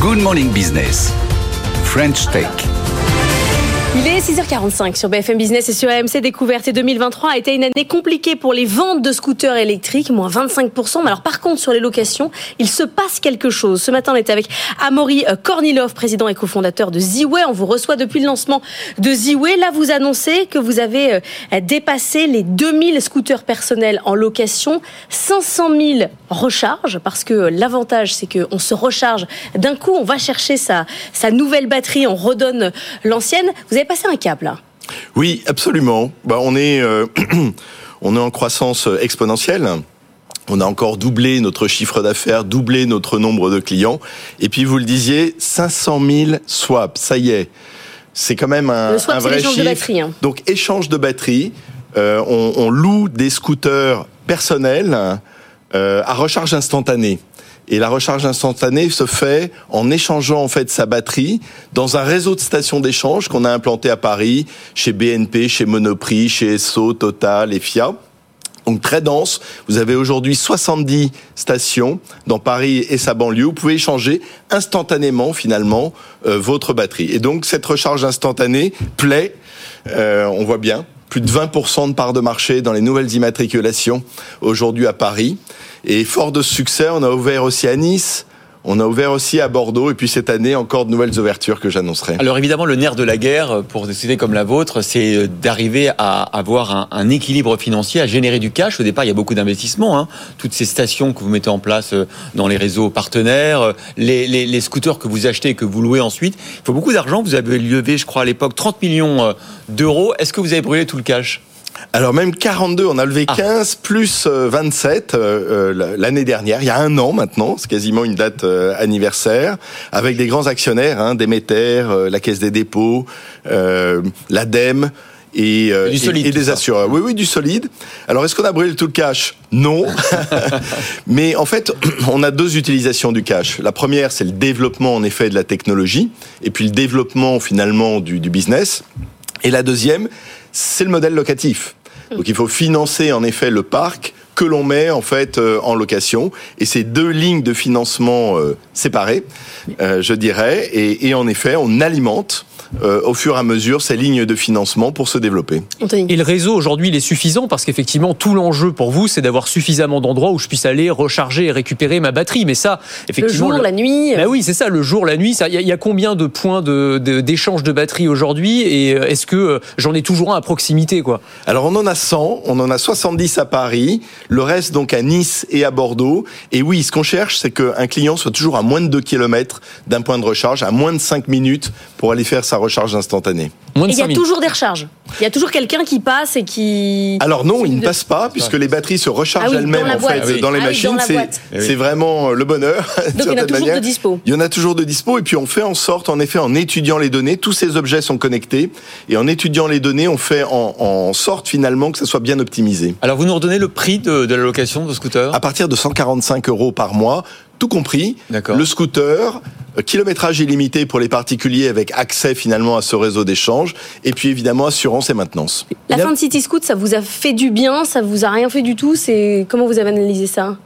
Good Morning Business. French Tech. Il est 6h45 sur BFM Business et sur AMC Découverte. Et 2023 a été une année compliquée pour les ventes de scooters électriques, moins 25%. Mais alors, par contre, sur les locations, il se passe quelque chose. Ce matin, on était avec Amaury euh, Kornilov, président et cofondateur de Ziway. On vous reçoit depuis le lancement de Ziway. Là, vous annoncez que vous avez euh, dépassé les 2000 scooters personnels en location, 500 000 recharges, parce que l'avantage, c'est qu'on se recharge d'un coup, on va chercher sa, nouvelle batterie, on redonne l'ancienne. Avez passé un cap là. Oui, absolument. Bah, on est euh, on est en croissance exponentielle. On a encore doublé notre chiffre d'affaires, doublé notre nombre de clients. Et puis vous le disiez, 500 000 swaps, ça y est. C'est quand même un, Le swap, un c'est vrai l'échange de chiffre. batterie, hein. Donc échange de batterie. Euh, on, on loue des scooters personnels euh, à recharge instantanée. Et la recharge instantanée se fait en échangeant en fait sa batterie dans un réseau de stations d'échange qu'on a implanté à Paris, chez BNP, chez Monoprix, chez Esso, Total et Fiat. Donc très dense. Vous avez aujourd'hui 70 stations dans Paris et sa banlieue. Vous pouvez échanger instantanément finalement euh, votre batterie. Et donc cette recharge instantanée plaît. Euh, on voit bien plus de 20% de part de marché dans les nouvelles immatriculations aujourd'hui à Paris. Et fort de ce succès, on a ouvert aussi à Nice. On a ouvert aussi à Bordeaux et puis cette année encore de nouvelles ouvertures que j'annoncerai. Alors évidemment, le nerf de la guerre pour des sociétés comme la vôtre, c'est d'arriver à avoir un, équilibre financier, à générer du cash. Au départ, il y a beaucoup d'investissements. Hein. Toutes ces stations que vous mettez en place euh, dans les réseaux partenaires, euh, les, les, scooters que vous achetez et que vous louez ensuite. Il faut beaucoup d'argent. Vous avez levé, je crois, à l'époque 30 millions euh, d'euros. Est-ce que vous avez brûlé tout le cash? Alors même 42, on a levé Ah. 15 plus euh, 27 euh, euh, l'année dernière, il y a un an maintenant, c'est quasiment une date euh, anniversaire, avec des grands actionnaires, hein, Déméter, euh, la Caisse des dépôts, euh, l'ADEME. Et, euh, Du et- solide, et tout des ça. assureurs. Oui, oui, du solide. Alors, est-ce qu'on a brûlé tout le cash? Non. Mais en fait, on a deux utilisations du cash. La première, c'est le développement, en effet, de la technologie, et puis le développement, finalement, du, du business. Et la deuxième, c'est le modèle locatif. Donc il faut financer en effet le parc que l'on met en fait euh, en location et ces deux lignes de financement euh, séparées, euh, je dirais, et, et en effet on alimente euh, au fur et à mesure ces lignes de financement pour se développer. Et le réseau aujourd'hui, il est suffisant parce qu'effectivement, tout l'enjeu pour vous, c'est d'avoir suffisamment d'endroits où je puisse aller recharger et récupérer ma batterie. Mais ça, Le effectivement, jour, la nuit. Bah oui, c'est ça, le jour, la nuit. ça- Il y, a- il y a combien de points de- de- d'échange de, batterie aujourd'hui? Et est-ce que j'en ai toujours un à proximité, quoi? Alors on en a 100, on en a 70 à Paris, le reste donc à Nice et à Bordeaux. Et oui, ce qu'on cherche, c'est qu'un client soit toujours à moins de 2 km d'un point de recharge, à moins de 5 minutes pour aller faire sa recharge instantanée. Moins Et de il y a 5 minutes. toujours des recharges. Il y a toujours quelqu'un qui passe et qui. Alors non, il ne passe pas puisque les batteries se rechargent Ah oui, elles-mêmes en boîte. fait Ah oui. dans les Ah machines. c'est. Eh oui. c'est vraiment le bonheur. Donc il y en a toujours de dispo. Il y en a toujours de dispo et puis on fait en sorte, en effet, en étudiant les données, tous ces objets sont connectés et en étudiant les données, on fait en, en sorte finalement que ça soit bien optimisé. Alors vous nous redonnez le prix de, de la location de scooter? À partir de 145 euros par mois, tout compris, D'accord. le scooter, kilométrage illimité pour les particuliers avec accès finalement à ce réseau d'échange et puis évidemment assurance et maintenance. La fin de City Scoot, ça vous a fait du bien, ça vous a rien fait du tout. C'est comment vous avez analysé ça?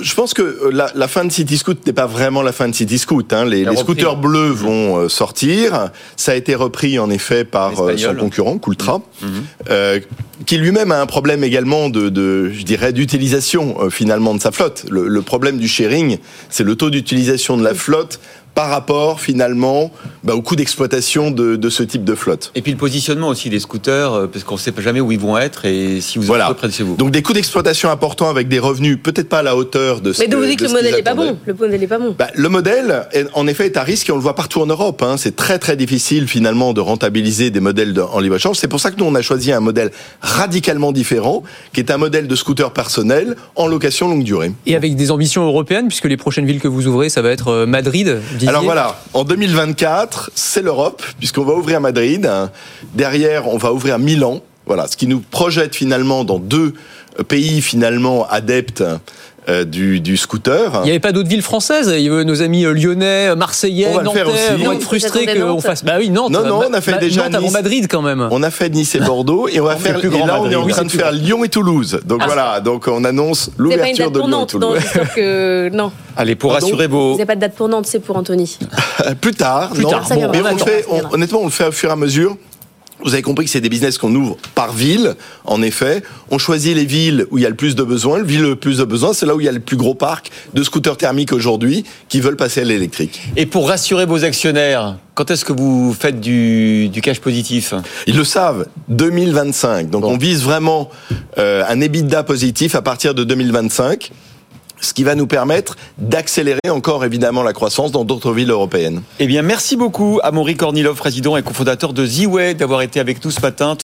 Je pense que euh, la, la fin de City Scoot n'est pas vraiment la fin de City Scoot. Hein. Les, les scooters bleus vont euh, sortir. Ça a été repris en effet par euh, son concurrent, Coultra, Mhm. euh, qui lui-même a un problème également de, de je dirais, d'utilisation euh, finalement de sa flotte. Le, le problème du sharing, c'est le taux d'utilisation de la flotte par rapport finalement bah, au coût d'exploitation de, de ce type de flotte. Et puis le positionnement aussi des scooters, euh, parce qu'on ne sait pas jamais où ils vont être et si vous Voilà. êtes près de chez vous. Donc des coûts d'exploitation importants avec des revenus peut-être pas à la hauteur de ce Mais donc vous que- dites de que le modèle n'est pas bon. Le modèle n'est pas bon. Bah, le modèle, est- en effet, est à risque et on le voit partout en Europe. hein. C'est très très difficile finalement de rentabiliser des modèles de- en libre échange. C'est pour ça que nous on a choisi un modèle radicalement différent, qui est un modèle de scooter personnel en location longue durée. Et avec des ambitions européennes, puisque les prochaines villes que vous ouvrez, ça va être euh, Madrid. Alors voilà, en 2024, c'est l'Europe, puisqu'on va ouvrir Madrid. Derrière, on va ouvrir Milan. Voilà, ce qui nous projette finalement dans deux pays finalement adeptes euh, du, du scooter. Il n'y avait pas d'autres villes françaises. Il y avait nos amis euh, lyonnais, euh, marseillais, On va le faire nantais aussi. vont être frustrés qu'on fasse. Bah oui, Nantes. Non, non, on a fait Ma- déjà Nantes avant Nice. Madrid quand même. On a fait Nice et Bordeaux et on va On faire plus et grand là on est en Oui, train de faire grand. Lyon et Toulouse. Donc Ah. voilà, donc on annonce l'ouverture date de Lyon et Nantes, non, Toulouse. que non. Allez, pour Pardon rassurer Vous vos. n'avez pas de date pour Nantes, c'est pour Anthony. Euh, Plus tard, Plus non. tard, mais on fait, honnêtement, on le fait au fur et à mesure. Vous avez compris que c'est des business qu'on ouvre par ville, en effet. On choisit les villes où il y a le plus de besoins. Le ville le plus de besoins, c'est là où il y a le plus gros parc de scooters thermiques aujourd'hui qui veulent passer à l'électrique. Et pour rassurer vos actionnaires, quand est-ce que vous faites du, du cash positif? Ils le savent, 2025. Donc Bon. on vise vraiment euh, un EBITDA positif à partir de 2025, ce qui va nous permettre d'accélérer encore évidemment la croissance dans d'autres villes européennes. Eh bien, merci beaucoup à Maury Kornilov, président et cofondateur de Z-Way, d'avoir été avec nous ce matin.